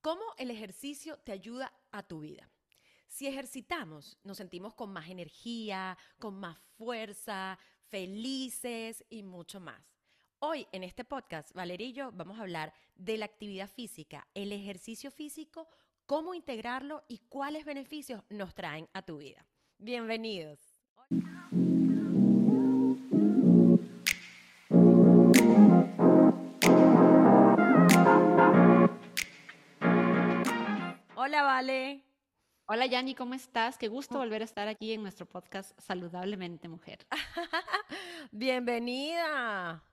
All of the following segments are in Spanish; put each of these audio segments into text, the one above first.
¿Cómo el ejercicio te ayuda a tu vida? Si ejercitamos, nos sentimos con más energía, con más fuerza, felices y mucho más. Hoy en este podcast, Valeria y yo vamos a hablar de la actividad física, el ejercicio físico, cómo integrarlo y cuáles beneficios nos traen a tu vida. Bienvenidos. Hola, Vale. Hola, Yanni, ¿cómo estás? Qué gusto volver a estar aquí en nuestro podcast Saludablemente Mujer. Bienvenida.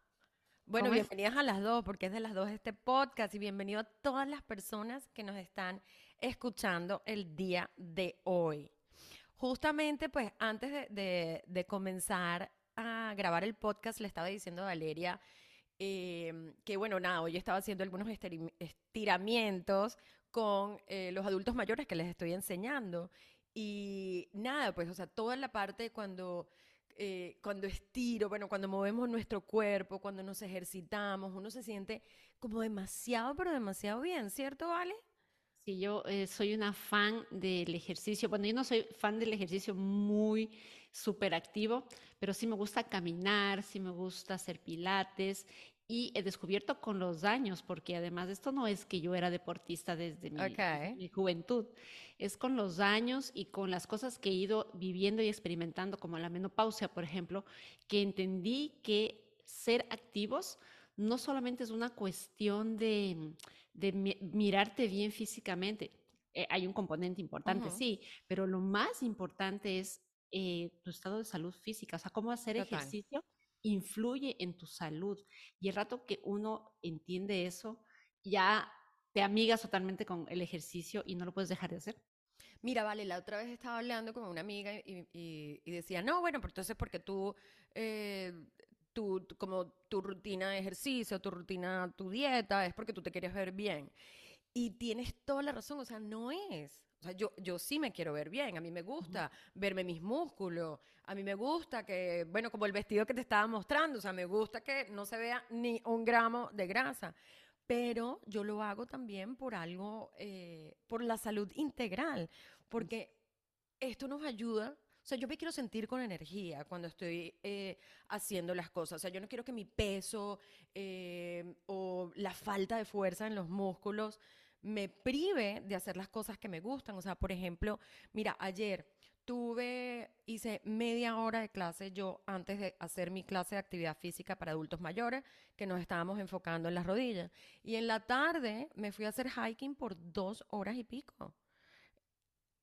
Bueno, bienvenidas a las dos, porque es de las dos este podcast y bienvenido a todas las personas que nos están escuchando el día de hoy. Justamente, pues antes de, comenzar a grabar el podcast, le estaba diciendo a Valeria em, que, bueno, nada, hoy estaba haciendo algunos estiramientos con eh, los adultos mayores que les estoy enseñando. Y nada, pues, o sea, toda la parte cuando, eh, cuando estiro, bueno, cuando movemos nuestro cuerpo, cuando nos ejercitamos, uno se siente como demasiado, pero demasiado bien, ¿cierto, Vale? Sí, yo eh, soy una fan del ejercicio. Bueno, yo no soy fan del ejercicio muy súper activo, pero sí me gusta caminar, sí me gusta hacer pilates y he descubierto con los años, porque además esto no es que yo era deportista desde mi, juventud, es con los años y con las cosas que he ido viviendo y experimentando, como la menopausia, por ejemplo, que entendí que ser activos no solamente es una cuestión de, mirarte bien físicamente, eh, hay un componente importante, sí, pero lo más importante es eh, tu estado de salud física, o sea, cómo hacer ejercicio influye en tu salud. Y el rato que uno entiende eso, ya te amigas totalmente con el ejercicio y no lo puedes dejar de hacer. Mira, vale, la otra vez estaba hablando con una amiga y, decía, no, bueno, pero entonces porque tú, eh, tú, como tu rutina de ejercicio, tu rutina, tu dieta, es porque tú te quieres ver bien. Y tienes toda la razón, o sea, no es. O sea, yo, yo sí me quiero ver bien, a mí me gusta verme mis músculos, a mí me gusta que, bueno, como el vestido que te estaba mostrando, o sea, me gusta que no se vea ni un gramo de grasa, pero yo lo hago también por algo, eh, por la salud integral, porque esto nos ayuda sea, yo me quiero sentir con energía cuando estoy eh, haciendo las cosas. O sea, yo no quiero que mi peso eh, o la falta de fuerza en los músculos me prive de hacer las cosas que me gustan. O sea, por ejemplo, mira, ayer tuve, hice media hora de clase yo antes de hacer mi clase de actividad física para adultos mayores, que nos estábamos enfocando en las rodillas. Y en la tarde me fui a hacer hiking por dos horas y pico.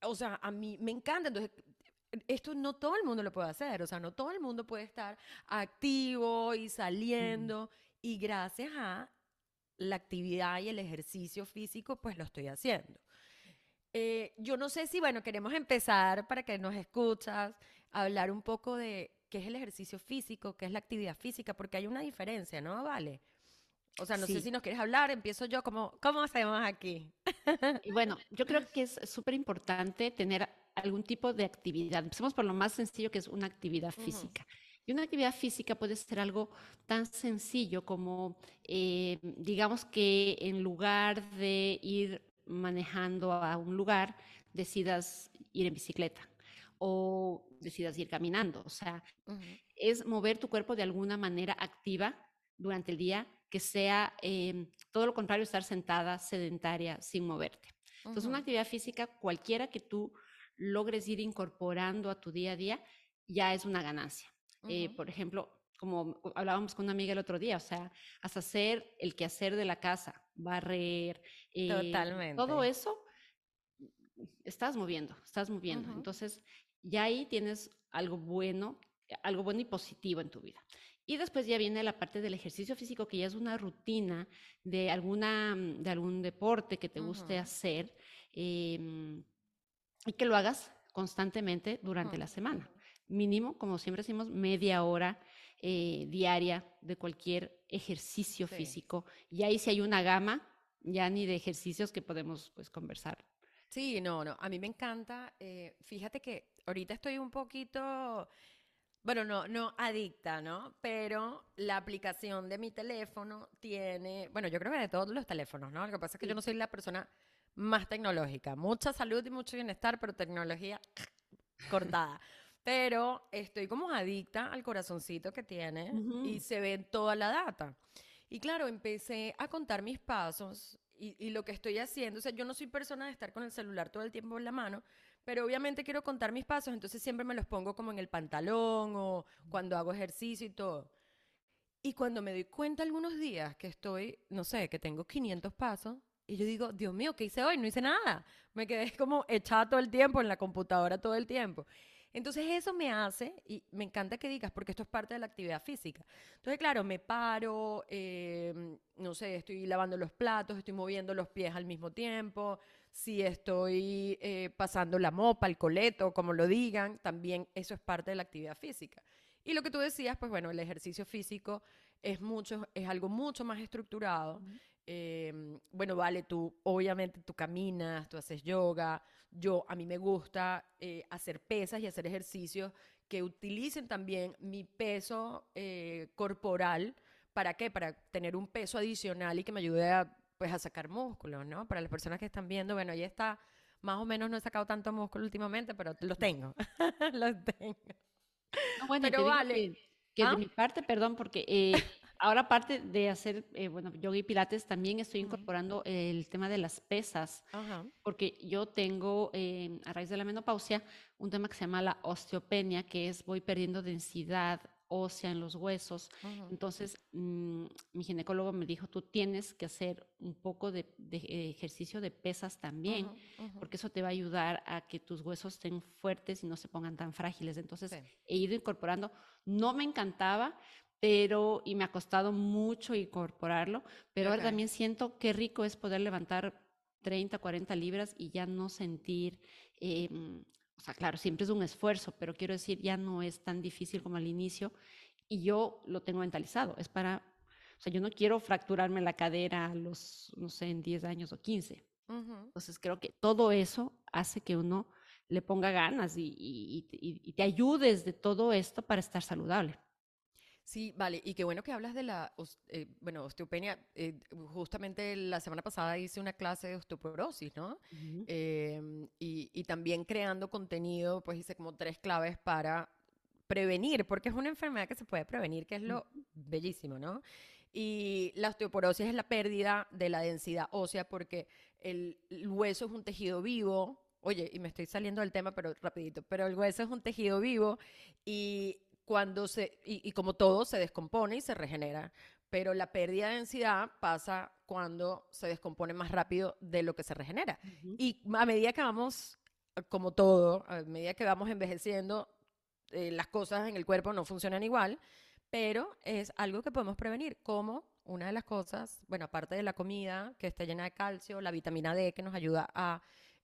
O sea, a mí me encanta. Entonces, esto no todo el mundo lo puede hacer. O sea, no todo el mundo puede estar activo y saliendo. Y gracias a la actividad y el ejercicio físico, pues lo estoy haciendo. Eh, yo no sé si, bueno, queremos empezar para que nos escuchas, hablar un poco de qué es el ejercicio físico, qué es la actividad física, porque hay una diferencia, ¿no? Vale. O sea, no sé si nos quieres hablar, empiezo yo, ¿cómo, cómo hacemos aquí? Y bueno, yo creo que es súper importante tener algún tipo de actividad. Empecemos por lo más sencillo que es una actividad física. Y una actividad física puede ser algo tan sencillo como, eh, digamos que en lugar de ir manejando a un lugar, decidas ir en bicicleta o decidas ir caminando. O sea, es mover tu cuerpo de alguna manera activa durante el día, que sea em, todo lo contrario, estar sentada, sedentaria, sin moverte. Entonces, una actividad física, cualquiera que tú logres ir incorporando a tu día a día, ya es una ganancia. Eh, por ejemplo, como hablábamos con una amiga el otro día, o sea, hasta hacer el quehacer de la casa, barrer, eh, Totalmente. todo eso, estás moviendo, estás moviendo. Entonces, ya ahí tienes algo bueno, algo bueno y positivo en tu vida. Y después ya viene la parte del ejercicio físico, que ya es una rutina de, alguna, de algún deporte que te guste hacer em, y que lo hagas constantemente durante la semana mínimo, como siempre decimos, media hora eh, diaria de cualquier ejercicio físico. Y ahí si hay una gama, ya ni de ejercicios que podemos pues conversar. Sí, no, no, a mí me encanta. Eh, fíjate que ahorita estoy un poquito, bueno, no, no adicta, ¿no? Pero la aplicación de mi teléfono tiene, bueno, yo creo que de todos los teléfonos, ¿no? Lo que pasa es que yo no soy la persona más tecnológica. Mucha salud y mucho bienestar, pero tecnología cortada. Pero estoy como adicta al corazoncito que tiene y se ve toda la data. Y claro, empecé a contar mis pasos y, y, lo que estoy haciendo. O sea, yo no soy persona de estar con el celular todo el tiempo en la mano, pero obviamente quiero contar mis pasos, entonces siempre me los pongo como en el pantalón o cuando hago ejercicio y todo. Y cuando me doy cuenta algunos días que estoy, no sé, que tengo 500 pasos, y yo digo, Dios mío, ¿qué hice hoy? No hice nada. Me quedé como echada todo el tiempo en la computadora todo el tiempo. Entonces eso me hace, y me encanta que digas, porque esto es parte de la actividad física. Entonces, claro, me paro, em, no sé, estoy lavando los platos, estoy moviendo los pies al mismo tiempo, si estoy eh, pasando la mopa, el coleto, como lo digan, también eso es parte de la actividad física. Y lo que tú decías, pues bueno, el ejercicio físico es, mucho, es algo mucho más estructurado. Em, bueno, vale, tú obviamente tú caminas, tú haces yoga. Yo, a mí me gusta eh, hacer pesas y hacer ejercicios que utilicen también mi peso eh, corporal. ¿Para qué? Para tener un peso adicional y que me ayude a, pues, a sacar músculo, ¿no? Para las personas que están viendo, bueno, ahí está. Más o menos no he sacado tanto músculo últimamente, pero los tengo. los tengo bueno, pero vale. Que, de ¿Ah? mi parte, perdón, porque eh, ahora aparte de hacer, eh, bueno, yoga y pilates, también estoy incorporando el tema de las pesas, porque yo tengo, eh, a raíz de la menopausia, un tema que se llama la osteopenia, que es voy perdiendo densidad ósea en los huesos. Entonces, mm, mi ginecólogo me dijo, tú tienes que hacer un poco de, ejercicio de pesas también, porque eso te va a ayudar a que tus huesos estén fuertes y no se pongan tan frágiles. Entonces, he ido incorporando. No me encantaba, pero, y me ha costado mucho incorporarlo, pero ahora también siento qué rico es poder levantar 30, 40 libras y ya no sentir... Em, o sea, claro, siempre es un esfuerzo, pero quiero decir, ya no es tan difícil como al inicio y yo lo tengo mentalizado. Es para, o sea, yo no quiero fracturarme la cadera a los, no sé, en 10 años o 15. Entonces creo que todo eso hace que uno le ponga ganas y, y, y, te ayudes de todo esto para estar saludable. Sí, vale, y qué bueno que hablas de la, eh, bueno, osteopenia. Eh, justamente la semana pasada hice una clase de osteoporosis, ¿no? Em, y, y, también creando contenido, pues hice como tres claves para prevenir, porque es una enfermedad que se puede prevenir, que es lo bellísimo, ¿no? Y la osteoporosis es la pérdida de la densidad ósea porque el, el hueso es un tejido vivo, Oye, y me estoy saliendo del tema, pero rapidito, pero el hueso es un tejido vivo y cuando se, y, como todo, se descompone y se regenera. Pero la pérdida de densidad pasa cuando se descompone más rápido de lo que se regenera. Y a medida que vamos, como todo, a medida que vamos envejeciendo, eh, las cosas en el cuerpo no funcionan igual, pero es algo que podemos prevenir, como una de las cosas, bueno, aparte de la comida que está llena de calcio, la vitamina D que nos ayuda a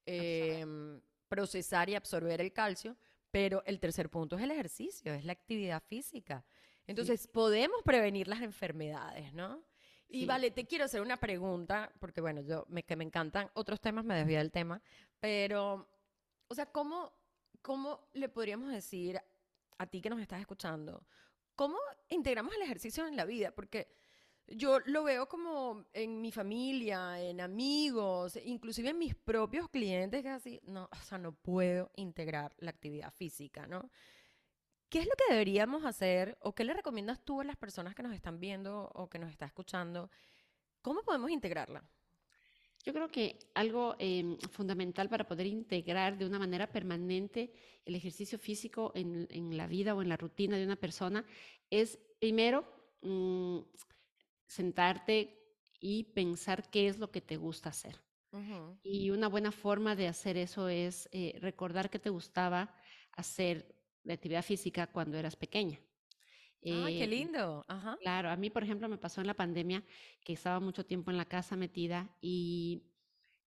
em, procesar y absorber el calcio, pero el tercer punto es el ejercicio, es la actividad física. Entonces, podemos prevenir las enfermedades, ¿no? Y vale, te quiero hacer una pregunta, porque bueno, yo me, que me encantan otros temas, me desvío del tema, pero, o sea, ¿cómo, ¿cómo le podríamos decir a ti que nos estás escuchando, cómo integramos el ejercicio en la vida? Porque yo lo veo como en mi familia, en amigos, inclusive en mis propios clientes, que así, no, o sea, no puedo integrar la actividad física, ¿no? ¿Qué es lo que deberíamos hacer o qué le recomiendas tú a las personas que nos están viendo o que nos están escuchando? ¿Cómo podemos integrarla? Yo creo que algo em, fundamental para poder integrar de una manera permanente el ejercicio físico en, en, la vida o en la rutina de una persona es, primero, mm, sentarte y pensar qué es lo que te gusta hacer. Y una buena forma de hacer eso es eh, recordar que te gustaba hacer de actividad física cuando eras pequeña. ¡Ay, qué eh, lindo! Claro, a mí, por ejemplo, me pasó en la pandemia que estaba mucho tiempo en la casa metida y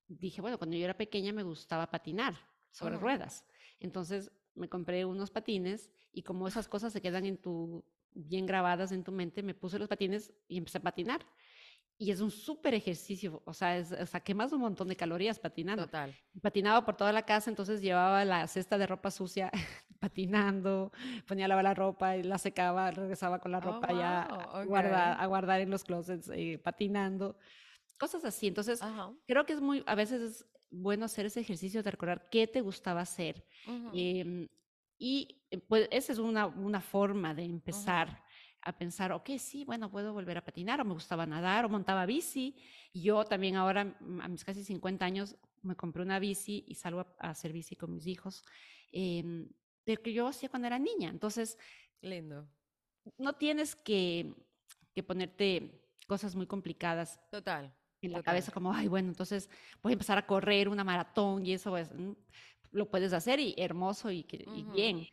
dije, bueno, cuando yo era pequeña me gustaba patinar sobre ruedas. Entonces me compré unos patines y como esas cosas se quedan en tu bien grabadas en tu mente, me puse los patines y empecé a patinar. Y es un súper ejercicio, o sea, es, o sea, quemas un montón de calorías patinando. Total. Patinaba por toda la casa, entonces llevaba la cesta de ropa sucia patinando, ponía a lavar la ropa y la secaba, regresaba con la oh, ropa ya a, guardar, a guardar en los closets, eh, patinando. cosas así. Entonces, Ajá. creo que es muy, a veces es bueno hacer ese ejercicio de recordar qué te gustaba hacer. Em, y eh, pues esa es una, una forma de empezar a pensar, ok, sí, bueno, puedo volver a patinar, o me gustaba nadar, o montaba bici. Y yo también ahora, mm, a mis casi 50 años, me compré una bici y salgo a, a hacer bici con mis hijos, em, de que yo hacía cuando era niña. Entonces, Lindo. no tienes que, que ponerte cosas muy complicadas Total, en la total. cabeza como, ay, bueno, entonces voy a empezar a correr una maratón y eso mm, lo puedes hacer y hermoso y, que- y bien,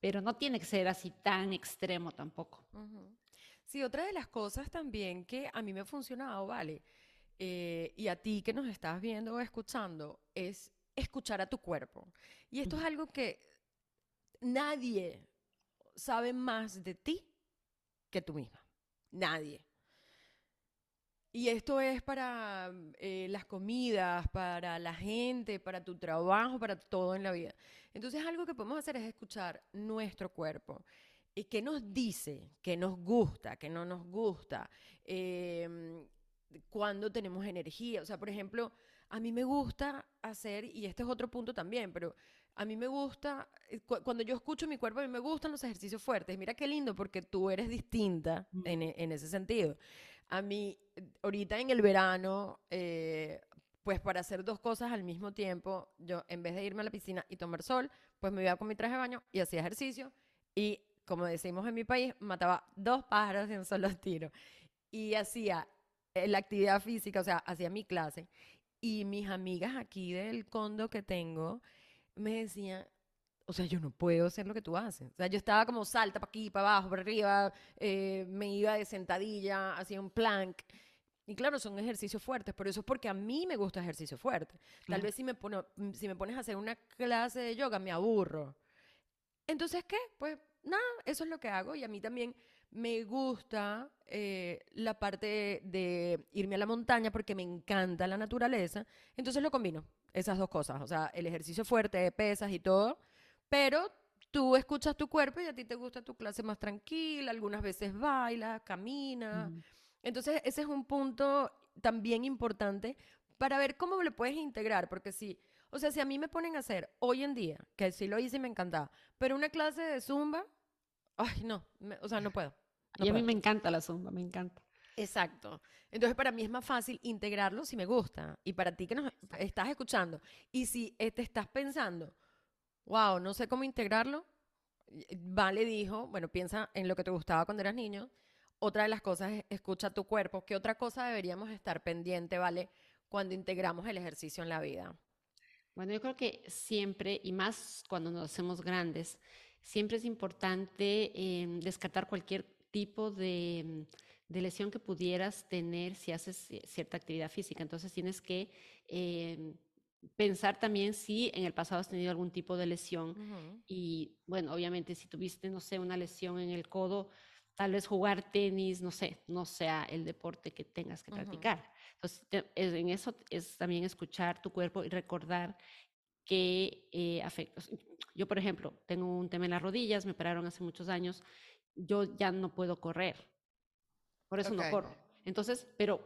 pero no tiene que ser así tan extremo tampoco. Sí, otra de las cosas también que a mí me ha funcionado, ¿vale? Eh, y a ti que nos estás viendo o escuchando, es escuchar a tu cuerpo. Y esto es algo que nadie sabe más de ti que tú misma. Nadie. Y esto es para mm, eh, las comidas, para la gente, para tu trabajo, para todo en la vida. Entonces algo que podemos hacer es escuchar nuestro cuerpo. ¿Y qué nos dice? ¿Qué nos gusta? ¿Qué no nos gusta? Em, cuándo tenemos energía. O sea, por ejemplo, a mí me gusta hacer, y este es otro punto también, pero a mí me gusta, eh, cu- cuando yo escucho mi cuerpo, a mí me gustan los ejercicios fuertes. Mira qué lindo, porque tú eres distinta en, e- en ese sentido. A mí, ahorita en el verano, eh, pues para hacer dos cosas al mismo tiempo, yo en vez de irme a la piscina y tomar sol, pues me iba con mi traje de baño y hacía ejercicio y, como decimos en mi país, mataba dos pájaros de un solo tiro. Y hacía eh, la actividad física, o sea, hacía mi clase. Y mis amigas aquí del condo que tengo me decían, o sea, yo no puedo hacer lo que tú haces. O sea, yo estaba como salta para aquí, para abajo, para arriba, eh, me iba de sentadilla, hacía un plank. Y claro, son ejercicios fuertes, pero eso es porque a mí me gusta ejercicio fuerte. Tal vez si me, pono- mm, si me pones a hacer una clase de yoga, me aburro. Entonces, ¿qué? Pues nada, eso es lo que hago y a mí también me gusta eh, la parte de irme a la montaña porque me encanta la naturaleza. Entonces lo combino, esas dos cosas, o sea, el ejercicio fuerte de pesas y todo, pero tú escuchas tu cuerpo y a ti te gusta tu clase más tranquila, algunas veces bailas, caminas. Ujú, Entonces, ese es un punto también importante para ver cómo le puedes integrar, porque si, o sea, si a mí me ponen a hacer hoy en día, que sí lo hice y me encantaba, pero una clase de zumba, ay, no, me- o sea, no puedo, no Y a mí me encanta la zumba, me encanta. Exacto. Entonces, para mí es más fácil integrarlo si me gusta. Y para ti que nos estás escuchando, y si eh, te estás pensando, wow, no sé cómo integrarlo, y- Vale dijo, bueno, piensa en lo que te gustaba cuando eras niño. Otra de las cosas es escucha tu cuerpo. ¿Qué otra cosa deberíamos estar pendiente, Vale, cuando integramos el ejercicio en la vida? Bueno, yo creo que siempre, y más cuando nos hacemos grandes, siempre es importante em, descartar cualquier tipo de, de lesión que pudieras tener si haces ci- cierta actividad física. Entonces tienes que em, pensar también si en el pasado has tenido algún tipo de lesión. Y bueno, obviamente si tuviste, no sé, una lesión en el codo, tal vez jugar tenis, no sé, no sea el deporte que tengas que practicar. Entonces, te- en eso es también escuchar tu cuerpo y recordar que eh, afecta. Yo, por ejemplo, tengo un tema en las rodillas, me operaron hace muchos años, yo ya no puedo correr, por eso no corro. Entonces, pero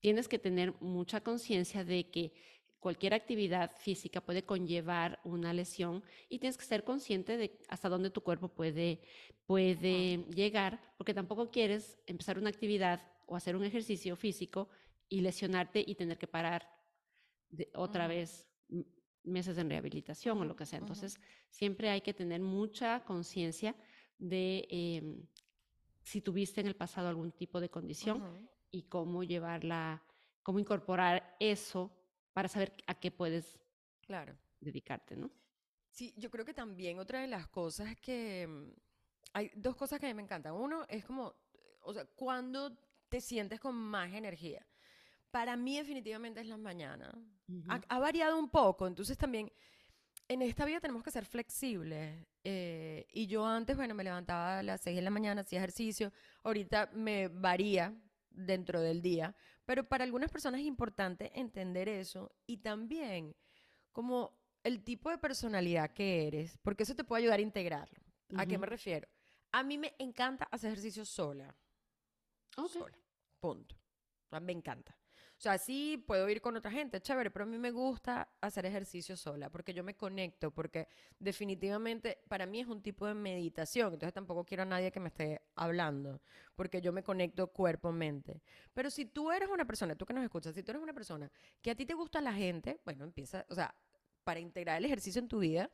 tienes que tener mucha conciencia de que cualquier actividad física puede conllevar una lesión y tienes que ser consciente de hasta dónde tu cuerpo puede, puede llegar, porque tampoco quieres empezar una actividad o hacer un ejercicio físico y lesionarte y tener que parar de- otra vez meses en rehabilitación o lo que sea. Entonces, siempre hay que tener mucha conciencia de em, si tuviste en el pasado algún tipo de condición y cómo llevarla, cómo incorporar eso para saber a qué puedes Claro. dedicarte, ¿no? Sí, yo creo que también otra de las cosas que... mm, Hay dos cosas que a mí me encantan. Uno es como, o sea, cuando te sientes con más energía. Para mí definitivamente es las mañanas. Ha, variado un poco, entonces también en esta vida tenemos que ser flexibles. eh, y yo antes, bueno, me levantaba a las 6 de la mañana, hacía ejercicio. Ahorita me varía dentro del día. Pero para algunas personas es importante entender eso y también como el tipo de personalidad que eres, porque eso te puede ayudar a integrarlo. ¿A qué me refiero? A mí me encanta hacer ejercicio sola Ok. sola. Punto. Me encanta. O sea, sí puedo ir con otra gente, chévere, pero a mí me gusta hacer ejercicio sola porque yo me conecto, porque definitivamente para mí es un tipo de meditación, entonces tampoco quiero a nadie que me esté hablando, porque yo me conecto cuerpo-mente. Pero si tú eres una persona, tú que nos escuchas, si tú eres una persona que a ti te gusta la gente, bueno, empieza, o sea, para integrar el ejercicio en tu vida,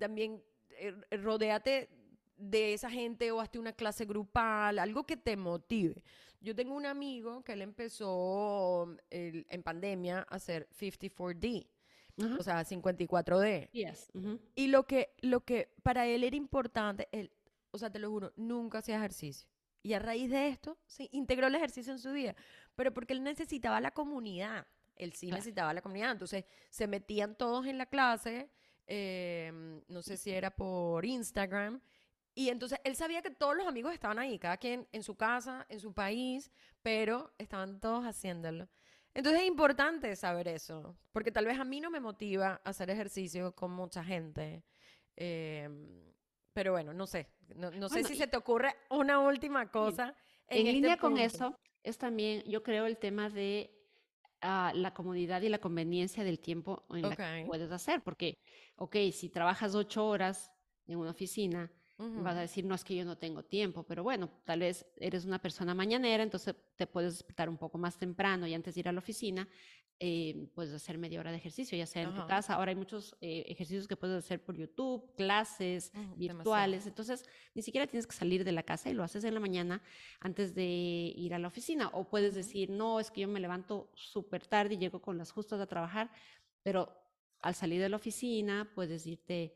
también eh, rodéate de esa gente o hazte una clase grupal, algo que te motive. Yo tengo un amigo que él empezó en pandemia a hacer 54D. O sea, 54D. Yes. Y lo que, lo que para él era importante, él, o sea, te lo juro, nunca hacía ejercicio. Y a raíz de esto, se integró el ejercicio en su vida. Pero porque él necesitaba la comunidad. Él sí necesitaba la comunidad. Entonces, se metían todos en la clase. Em, no sé si era por Instagram. Y entonces él sabía que todos los amigos estaban ahí, cada quien en su casa, en su país, pero estaban todos haciéndolo. Entonces es importante saber eso, porque tal vez a mí no me motiva hacer ejercicio con mucha gente. Em, pero bueno, no sé. No, sé si se te ocurre una última cosa. En, en este línea con eso es también, yo creo, el tema de ah, la comodidad y la conveniencia del tiempo en la que puedes hacer. Porque, ok, si trabajas ocho horas en una oficina, Vas a decir, no es que yo no tengo tiempo, pero bueno, tal vez eres una persona mañanera, entonces te puedes despertar un poco más temprano y antes de ir a la oficina, eh, puedes hacer media hora de ejercicio, ya sea en tu casa. Ahora hay muchos eh, ejercicios que puedes hacer por YouTube, clases virtuales. Entonces, ni siquiera tienes que salir de la casa y lo haces en la mañana antes de ir a la oficina. O puedes decir, no, es que yo me levanto súper tarde y llego con las justas a trabajar, pero al salir de la oficina puedes irte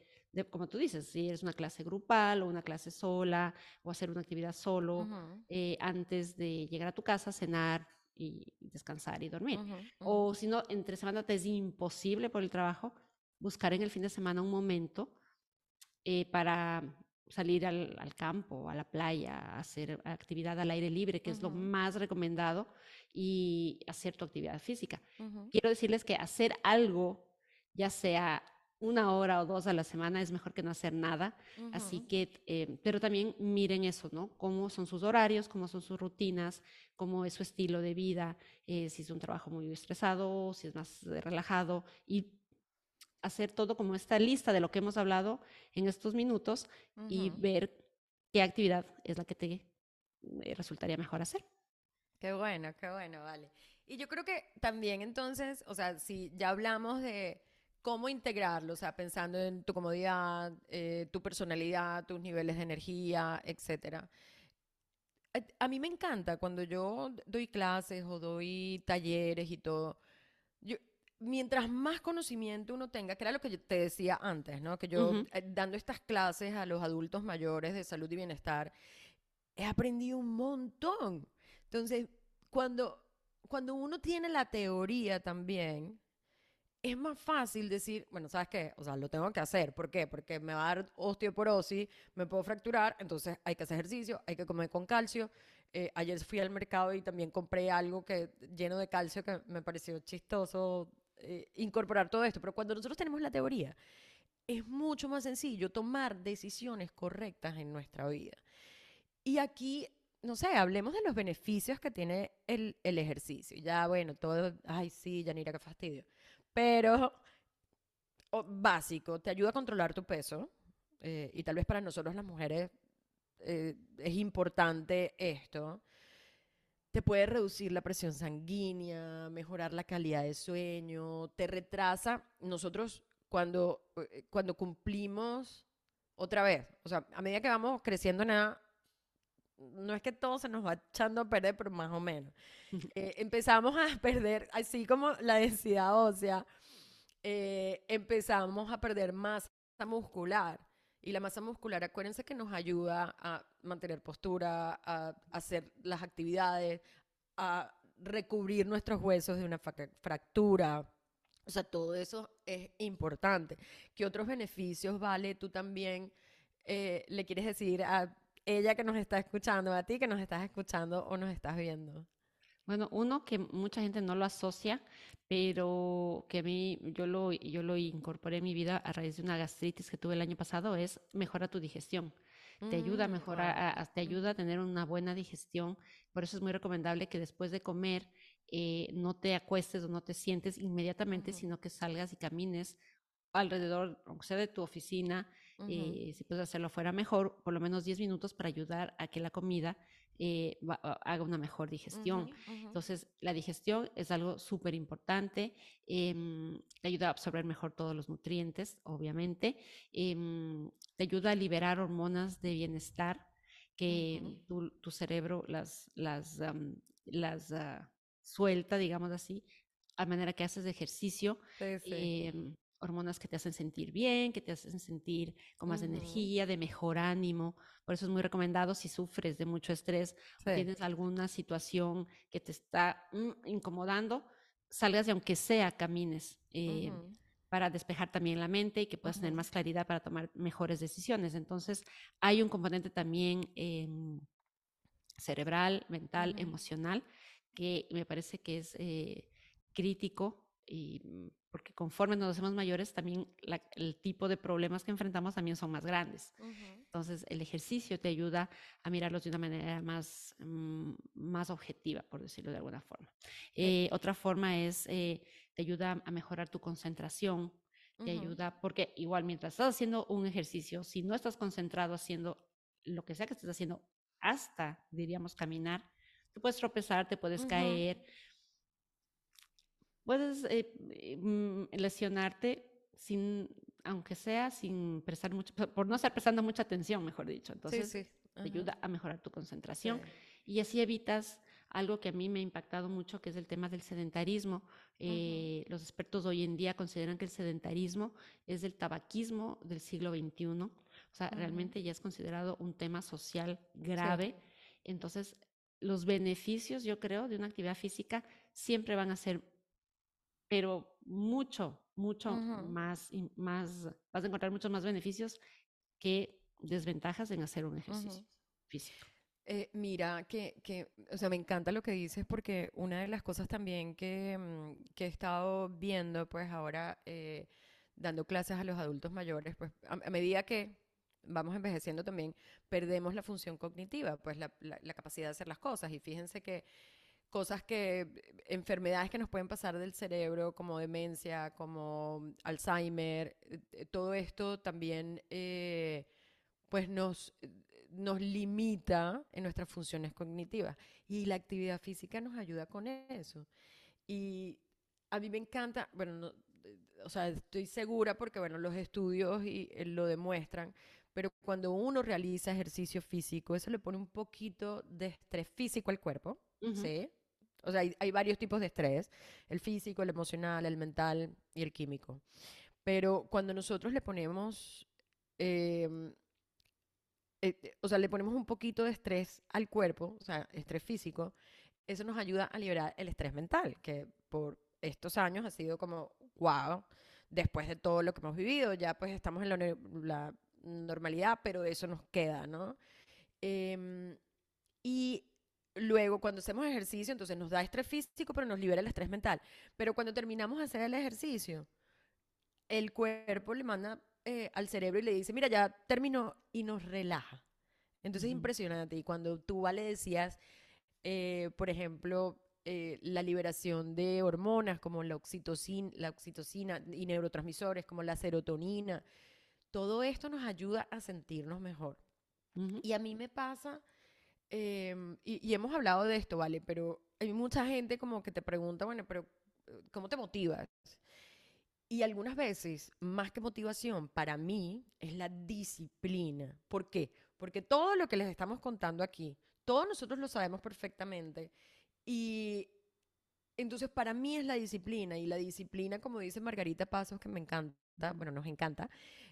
como tú dices, si es una clase grupal o una clase sola o hacer una actividad solo, eh, antes de llegar a tu casa, cenar y descansar y dormir. O si no, entre semana te es imposible por el trabajo, buscar en el fin de semana un momento eh, para salir al, al, campo, a la playa, hacer actividad al aire libre, que es lo más recomendado, y hacer tu actividad física. Quiero decirles que hacer algo, ya sea una hora o dos a la semana es mejor que no hacer nada. Así que, eh, pero también miren eso, ¿no? Cómo son sus horarios, cómo son sus rutinas, cómo es su estilo de vida, eh, si es un trabajo muy estresado, si es más relajado y hacer todo como esta lista de lo que hemos hablado en estos minutos y ver qué actividad es la que te eh, resultaría mejor hacer. Qué bueno, qué bueno, vale. Y yo creo que también entonces, o sea, si ya hablamos de cómo integrarlo, o sea, pensando en tu comodidad, eh, tu personalidad, tus niveles de energía, etcétera. A, mí me encanta cuando yo doy clases o doy talleres y todo. Yo, mientras más conocimiento uno tenga, que era lo que yo te decía antes, ¿no? Que yo eh, dando estas clases a los adultos mayores de salud y bienestar, he aprendido un montón. Entonces, cuando, cuando uno tiene la teoría también, es más fácil decir, bueno, ¿sabes qué? O sea, lo tengo que hacer. ¿Por qué? Porque me va a dar osteoporosis, me puedo fracturar, entonces hay que hacer ejercicio, hay que comer con calcio. Eh, ayer fui al mercado y también compré algo que lleno de calcio que me pareció chistoso eh, incorporar todo esto. Pero cuando nosotros tenemos la teoría, es mucho más sencillo tomar decisiones correctas en nuestra vida. Y aquí no sé, hablemos de los beneficios que tiene el, el ejercicio. Ya, bueno, todo, ay, sí, Yanira, qué fastidio pero básico, te ayuda a controlar tu peso. Eh, y tal vez para nosotros las mujeres eh, es importante esto. Te puede reducir la presión sanguínea, mejorar la calidad de sueño, te retrasa. Nosotros cuando, eh, cuando cumplimos otra vez, o sea, a medida que vamos creciendo en no es que todo se nos va echando a perder, pero más o menos. Eh, empezamos a perder, así como la densidad ósea, eh, empezamos a perder masa muscular. Y la masa muscular, acuérdense que nos ayuda a mantener postura, a hacer las actividades, a recubrir nuestros huesos de una fractura. O sea, todo eso es importante. ¿Qué otros beneficios, Vale, tú también eh, le quieres decir a ella que nos está escuchando, a ti que nos estás escuchando o nos estás viendo? Bueno, uno que mucha gente no lo asocia, pero que a mí yo lo, yo lo incorporé en mi vida a raíz de una gastritis que tuve el año pasado, es mejora tu digestión. Te ayuda a mm, mejorar, te ayuda a tener una buena digestión. Por eso es muy recomendable que después de comer eh, no te acuestes o no te sientes inmediatamente, sino que salgas y camines alrededor, aunque sea de tu oficina, eh, si puedes hacerlo fuera mejor, por lo menos 10 minutos para ayudar a que la comida eh, haga una mejor digestión. Entonces, la digestión es algo súper importante, em, te ayuda a absorber mejor todos los nutrientes, obviamente, em, te ayuda a liberar hormonas de bienestar que tu, cerebro las, las, las ah, suelta, digamos así, a manera que haces ejercicio. Em, hormonas que te hacen sentir bien, que te hacen sentir con más energía, de mejor ánimo. Por eso es muy recomendado si sufres de mucho estrés, tienes alguna situación que te está mm, incomodando, salgas y aunque sea camines. Eh, para despejar también la mente y que puedas tener más claridad para tomar mejores decisiones. Entonces, hay un componente también em, cerebral, mental, emocional, que me parece que es eh, crítico y mm, porque conforme nos hacemos mayores, también el tipo de problemas que enfrentamos también son más grandes. Entonces, el ejercicio te ayuda a mirarlos de una manera más, mm, más objetiva, por decirlo de alguna forma. Eh, otra forma es, eh, te ayuda a mejorar tu concentración, te ayuda, porque igual mientras estás haciendo un ejercicio, si no estás concentrado haciendo lo que sea que estés haciendo, hasta, diríamos, caminar, te puedes tropezar, te puedes caer, puedes eh, eh, mm, lesionarte sin, aunque sea sin prestar mucho, por no estar prestando mucha atención, mejor dicho. Entonces, te ayuda a mejorar tu concentración y así evitas algo que a mí me ha impactado mucho, que es el tema del sedentarismo. Eh, los expertos hoy en día consideran que el sedentarismo es el tabaquismo del siglo XXI. O sea, realmente ya es considerado un tema social grave. Entonces, los beneficios, yo creo, de una actividad física siempre van a ser pero mucho, mucho más, más, vas a encontrar muchos más beneficios que desventajas en hacer un ejercicio físico. Eh, mira, que, que, o sea, me encanta lo que dices porque una de las cosas también que, mm, que he estado viendo, pues ahora eh, dando clases a los adultos mayores, pues a, medida que vamos envejeciendo también, perdemos la función cognitiva, pues la, la capacidad de hacer las cosas. Y fíjense que cosas que, enfermedades que nos pueden pasar del cerebro, como demencia, como Alzheimer, eh, todo esto también, eh, pues nos, nos limita en nuestras funciones cognitivas. Y la actividad física nos ayuda con eso. Y a mí me encanta, bueno, o sea, estoy segura porque, bueno, los estudios y, eh, lo demuestran, pero cuando uno realiza ejercicio físico, eso le pone un poquito de estrés físico al cuerpo, ¿sí? O sea, hay, varios tipos de estrés, el físico, el emocional, el mental y el químico. Pero cuando nosotros le ponemos, em, eh, eh, o sea, le ponemos un poquito de estrés al cuerpo, o sea, estrés físico, eso nos ayuda a liberar el estrés mental, que por estos años ha sido como, wow, después de todo lo que hemos vivido, ya pues estamos en la, normalidad, pero eso nos queda, ¿no? Em, y Luego, cuando hacemos ejercicio, entonces nos da estrés físico, pero nos libera el estrés mental. Pero cuando terminamos de hacer el ejercicio, el cuerpo le manda eh, al cerebro y le dice, mira, ya terminó y nos relaja. Entonces es impresionante. Y cuando tú le decías, eh, por ejemplo, eh, la liberación de hormonas como la oxitocina, la oxitocina y neurotransmisores como la serotonina, todo esto nos ayuda a sentirnos mejor. Y a mí me pasa Em, y, hemos hablado de esto, ¿vale? Pero hay mucha gente como que te pregunta, bueno, pero eh, ¿cómo te motivas? Y algunas veces, más que motivación, para mí es la disciplina. ¿Por qué? Porque todo lo que les estamos contando aquí, todos nosotros lo sabemos perfectamente. Y entonces para mí es la disciplina. Y la disciplina, como dice Margarita Pasos, que me encanta, bueno, nos encanta,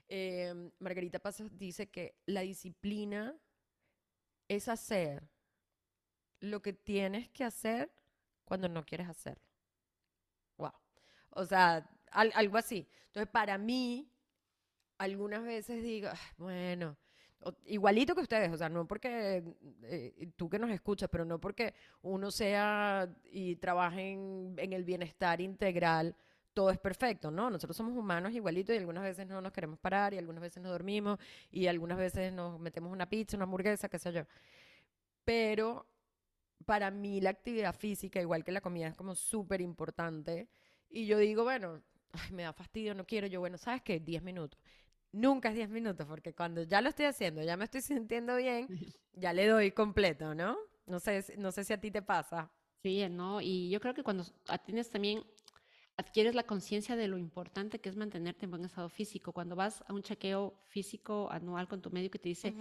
em, Margarita Pasos dice que la disciplina es hacer lo que tienes que hacer cuando no quieres hacerlo. Wow. O sea, algo así. Entonces, para mí, algunas veces digo, bueno, igualito que ustedes, o sea, no porque eh, tú que nos escuchas, pero no porque uno sea y trabaje en, en el bienestar integral todo es perfecto, ¿no? Nosotros somos humanos igualitos y algunas veces no nos queremos parar y algunas veces nos dormimos y algunas veces nos metemos una pizza, una hamburguesa, qué sé yo. Pero para mí la actividad física, igual que la comida, es como súper importante. Y yo digo, bueno, ay, me da fastidio, no quiero. Yo, bueno, ¿sabes qué? 10 minutos. Nunca es 10 minutos, porque cuando ya lo estoy haciendo, ya me estoy sintiendo bien, ya le doy completo, ¿no? No sé, no sé si a ti te pasa. Sí, ¿no? Y yo creo que cuando tienes también, adquieres la conciencia de lo importante que es mantenerte en buen estado físico. Cuando vas a un chequeo físico anual con tu médico y te dice,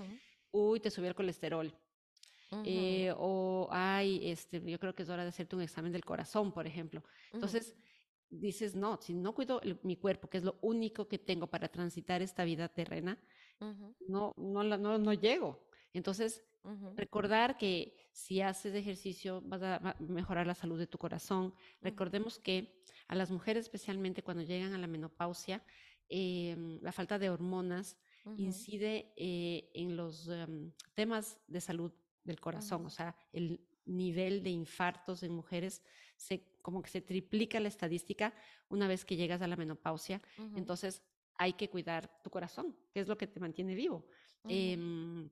uy, te subió el colesterol. Eh, o, ay, este, yo creo que es hora de hacerte un examen del corazón, por ejemplo. Entonces, dices, no, si no cuido mi cuerpo, que es lo único que tengo para transitar esta vida terrena, no, no, no, no llego. Entonces, recordar que si haces ejercicio vas a mejorar la salud de tu corazón. Recordemos que a las mujeres, especialmente cuando llegan a la menopausia, em, la falta de hormonas incide eh, en los em, temas de salud del corazón, o sea, el nivel de infartos en mujeres se, como que se triplica la estadística una vez que llegas a la menopausia. Entonces, hay que cuidar tu corazón, que es lo que te mantiene vivo. Em,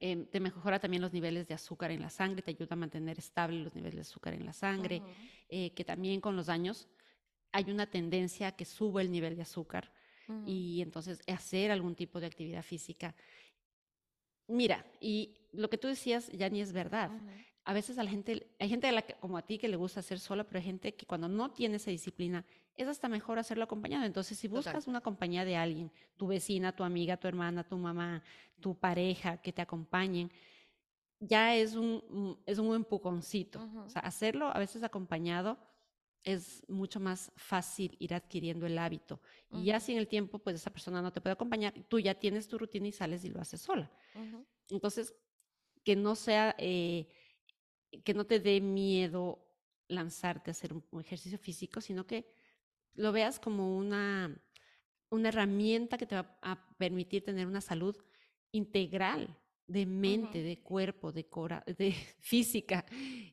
em, te mejora también los niveles de azúcar en la sangre, te ayuda a mantener estable los niveles de azúcar en la sangre, eh, que también con los años hay una tendencia a que sube el nivel de azúcar y entonces hacer algún tipo de actividad física. Mira, y lo que tú decías ya ni es verdad. A veces a la gente, hay gente como a ti que le gusta hacer sola, pero hay gente que cuando no tiene esa disciplina, es hasta mejor hacerlo acompañado. Entonces, si buscas una compañía de alguien, tu vecina, tu amiga, tu hermana, tu mamá, tu pareja, que te acompañen, ya es un, es un empujoncito. O sea, hacerlo a veces acompañado es mucho más fácil ir adquiriendo el hábito. Y ya si en el tiempo, pues esa persona no te puede acompañar, tú ya tienes tu rutina y sales y lo haces sola. Entonces, que no sea, eh, que no te dé miedo lanzarte a hacer un, ejercicio físico, sino que lo veas como una, una herramienta que te va a permitir tener una salud integral de mente, de cuerpo, de, cora de física.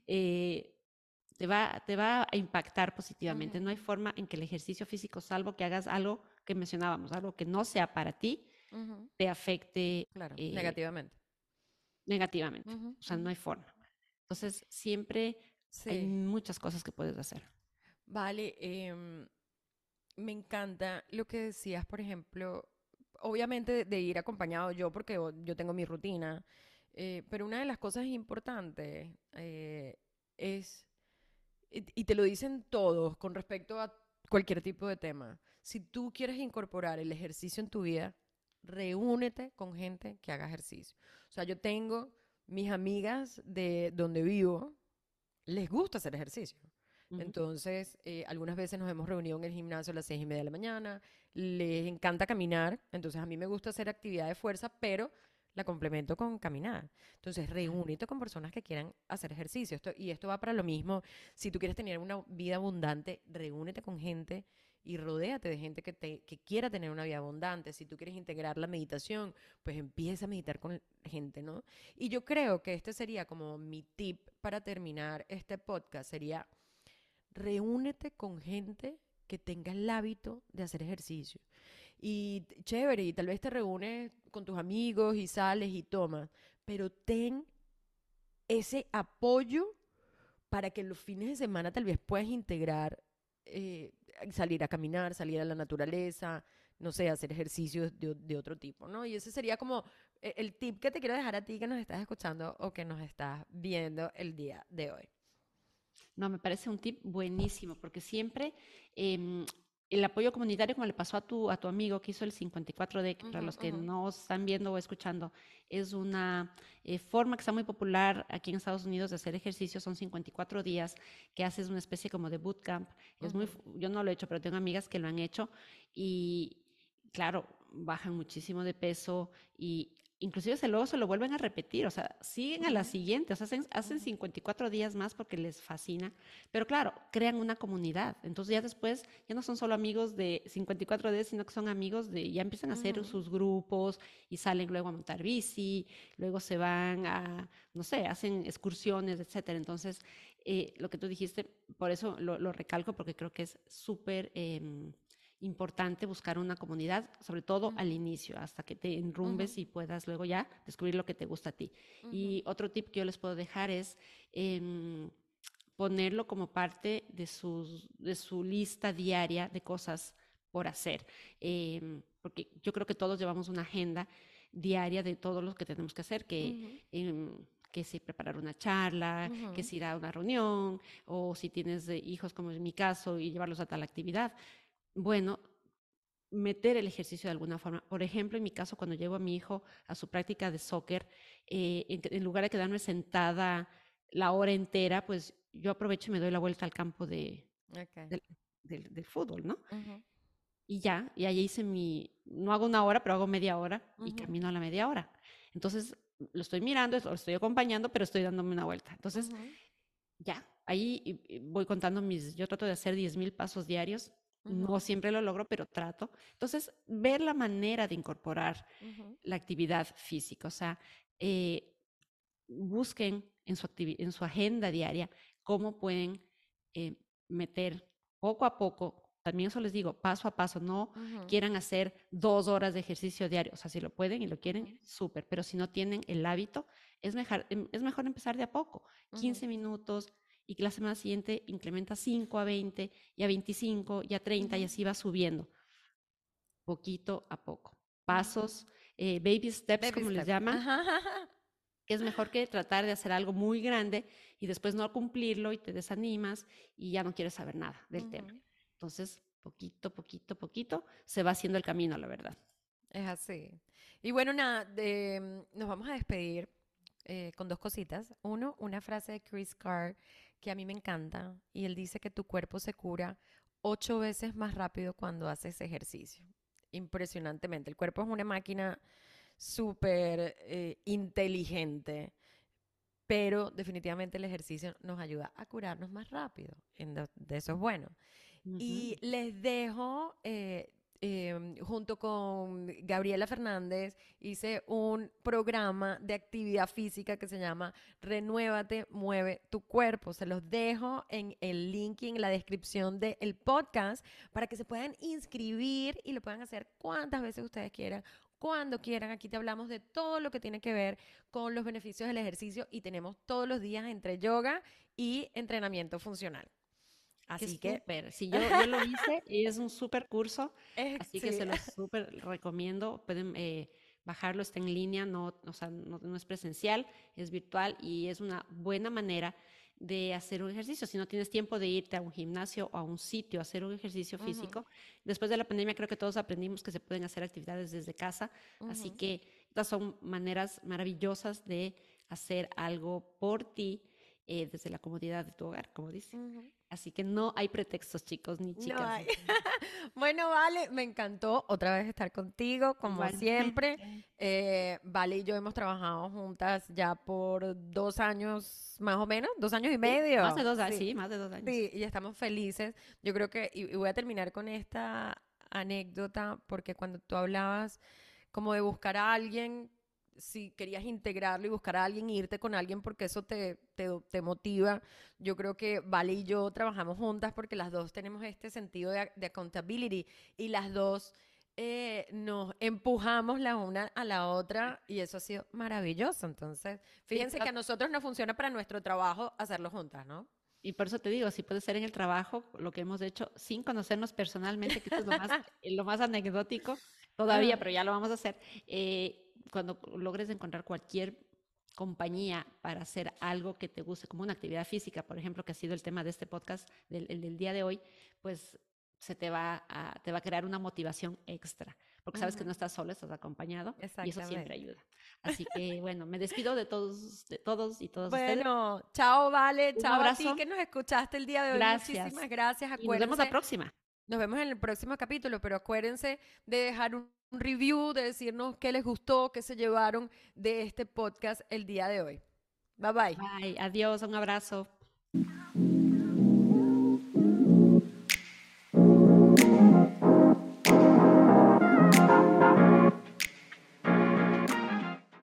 Eh, te va, te va a impactar positivamente. No hay forma en que el ejercicio físico, salvo que hagas algo que mencionábamos, algo que no sea para ti, te afecte eh, negativamente. Negativamente. O sea, no hay forma. Entonces, siempre hay muchas cosas que puedes hacer. Vale, em, me encanta lo que decías, por ejemplo, obviamente de, ir acompañado yo, porque yo tengo mi rutina, eh, pero una de las cosas importantes eh, es y te lo dicen todos con respecto a cualquier tipo de tema. Si tú quieres incorporar el ejercicio en tu vida, reúnete con gente que haga ejercicio. O sea, yo tengo mis amigas de donde vivo, les gusta hacer ejercicio. Entonces, eh, algunas veces nos hemos reunido en el gimnasio a las seis y media de la mañana, les encanta caminar, entonces a mí me gusta hacer actividad de fuerza, pero la complemento con caminar. Entonces, reúnete con personas que quieran hacer ejercicio. Esto, y esto va para lo mismo. Si tú quieres tener una vida abundante, reúnete con gente y rodéate de gente que, te, que quiera tener una vida abundante. Si tú quieres integrar la meditación, pues empieza a meditar con gente, ¿no? Y yo creo que este sería como mi tip para terminar este podcast, sería reúnete con gente que tenga el hábito de hacer ejercicio y chévere, y tal vez te reúnes con tus amigos y sales y tomas, pero ten ese apoyo para que los fines de semana tal vez puedas integrar, eh, salir a caminar, salir a la naturaleza, no sé, hacer ejercicios de, otro tipo, ¿no? Y ese sería como eh, el tip que te quiero dejar a ti que nos estás escuchando o que nos estás viendo el día de hoy. No, me parece un tip buenísimo, porque siempre eh, el apoyo comunitario, como le pasó a tu, a tu amigo que hizo el 54D, que para los que no están viendo o escuchando, es una eh, forma que está muy popular aquí en Estados Unidos de hacer ejercicio. Son 54 días que haces una especie como de bootcamp. Es muy, yo no lo he hecho, pero tengo amigas que lo han hecho y, claro, bajan muchísimo de peso y inclusive se luego se lo vuelven a repetir, o sea, siguen a la siguiente, o sea, hacen, hacen 54 días más porque les fascina, pero claro, crean una comunidad, entonces ya después ya no son solo amigos de 54 días, sino que son amigos de, ya empiezan a hacer sus grupos y salen luego a montar bici, luego se van a, no sé, hacen excursiones, etcétera, entonces eh, lo que tú dijiste, por eso lo, recalco, porque creo que es súper... Em, importante buscar una comunidad, sobre todo al inicio, hasta que te enrumbes y puedas luego ya descubrir lo que te gusta a ti. Y otro tip que yo les puedo dejar es em, ponerlo como parte de, sus, de su lista diaria de cosas por hacer. Em, porque yo creo que todos llevamos una agenda diaria de todo lo que tenemos que hacer, que, em, que si preparar una charla, que si ir a una reunión, o si tienes hijos, como es mi caso, y llevarlos a tal actividad. Bueno, meter el ejercicio de alguna forma. Por ejemplo, en mi caso, cuando llevo a mi hijo a su práctica de soccer, eh, en, lugar de quedarme sentada la hora entera, pues yo aprovecho y me doy la vuelta al campo de, del, fútbol, ¿no? Y ya, y ahí hice mi, no hago una hora, pero hago media hora y camino a la media hora. Entonces, lo estoy mirando, lo estoy acompañando, pero estoy dándome una vuelta. Entonces, ya, ahí voy contando mis, yo trato de hacer 10 mil pasos diarios. No siempre lo logro, pero trato. Entonces, ver la manera de incorporar la actividad física. O sea, eh, busquen en su, en su agenda diaria cómo pueden eh, meter poco a poco también eso les digo, paso a paso, no quieran hacer dos horas de ejercicio diario. O sea, si lo pueden y lo quieren, súper. Pero si no tienen el hábito, es mejor, em, es mejor empezar de a poco. 15 minutos y que la semana siguiente incrementa 5 a 20 y a 25 y a 30 y así va subiendo. Poquito a poco. Pasos, eh, baby steps, como les llaman. es mejor que tratar de hacer algo muy grande y después no cumplirlo y te desanimas y ya no quieres saber nada del tema. Entonces, poquito, poquito, poquito, se va haciendo el camino, la verdad. Es así. Y bueno, nada, mm, nos vamos a despedir eh, con dos cositas. Uno, una frase de Chris Carr que a mí me encanta y él dice que tu cuerpo se cura ocho veces más rápido cuando haces ejercicio. Impresionantemente. El cuerpo es una máquina súper eh, inteligente, pero definitivamente el ejercicio nos ayuda a curarnos más rápido. De eso es bueno. Y les dejo, eh, em, junto con Gabriela Fernández, hice un programa de actividad física que se llama Renuévate, mueve tu cuerpo. Se los dejo en el link y en la descripción del podcast para que se puedan inscribir y lo puedan hacer cuantas veces ustedes quieran cuando quieran. Aquí te hablamos de todo lo que tiene que ver con los beneficios del ejercicio y tenemos todos los días entre yoga y entrenamiento funcional. Así que, si yo, yo, lo hice y es un súper curso, así que se lo súper recomiendo. Pueden eh, bajarlo, está en línea, no, o sea, no, es presencial, es virtual y es una buena manera de hacer un ejercicio. Si no tienes tiempo de irte a un gimnasio o a un sitio a hacer un ejercicio físico, después de la pandemia creo que todos aprendimos que se pueden hacer actividades desde casa, así que estas son maneras maravillosas de hacer algo por ti eh, desde la comodidad de tu hogar, como dice. Así que no hay pretextos, chicos ni chicas. bueno, vale, me encantó otra vez estar contigo, como siempre. Eh, vale y yo hemos trabajado juntas ya por dos años, más o menos, dos años y medio. más de dos años, sí. más de dos años. Sí, y estamos felices. Yo creo que, y voy a terminar con esta anécdota, porque cuando tú hablabas como de buscar a alguien si querías integrarlo y buscar a alguien, irte con alguien porque eso te, te, motiva. Yo creo que Vale y yo trabajamos juntas porque las dos tenemos este sentido de, accountability y las dos eh, nos empujamos la una a la otra y eso ha sido maravilloso. Entonces, fíjense que a nosotros no funciona para nuestro trabajo hacerlo juntas, ¿no? Y por eso te digo, si puede ser en el trabajo, lo que hemos hecho sin conocernos personalmente, que es lo más, lo más anecdótico todavía, pero ya lo vamos a hacer. Eh, cuando logres encontrar cualquier compañía para hacer algo que te guste, como una actividad física, por ejemplo, que ha sido el tema de este podcast del, del día de hoy, pues se te va, a, te va a crear una motivación extra, porque sabes que no estás solo, estás acompañado y eso siempre ayuda. Así que bueno, me despido de todos, de todos y todos bueno, chao, Vale, chao a ti que nos escuchaste el día de hoy. Gracias. Muchísimas gracias. Acuérdense, nos vemos la próxima. Nos vemos en el próximo capítulo, pero acuérdense de dejar un review, de decirnos qué les gustó, qué se llevaron de este podcast el día de hoy. Bye bye. Bye, adiós, un abrazo.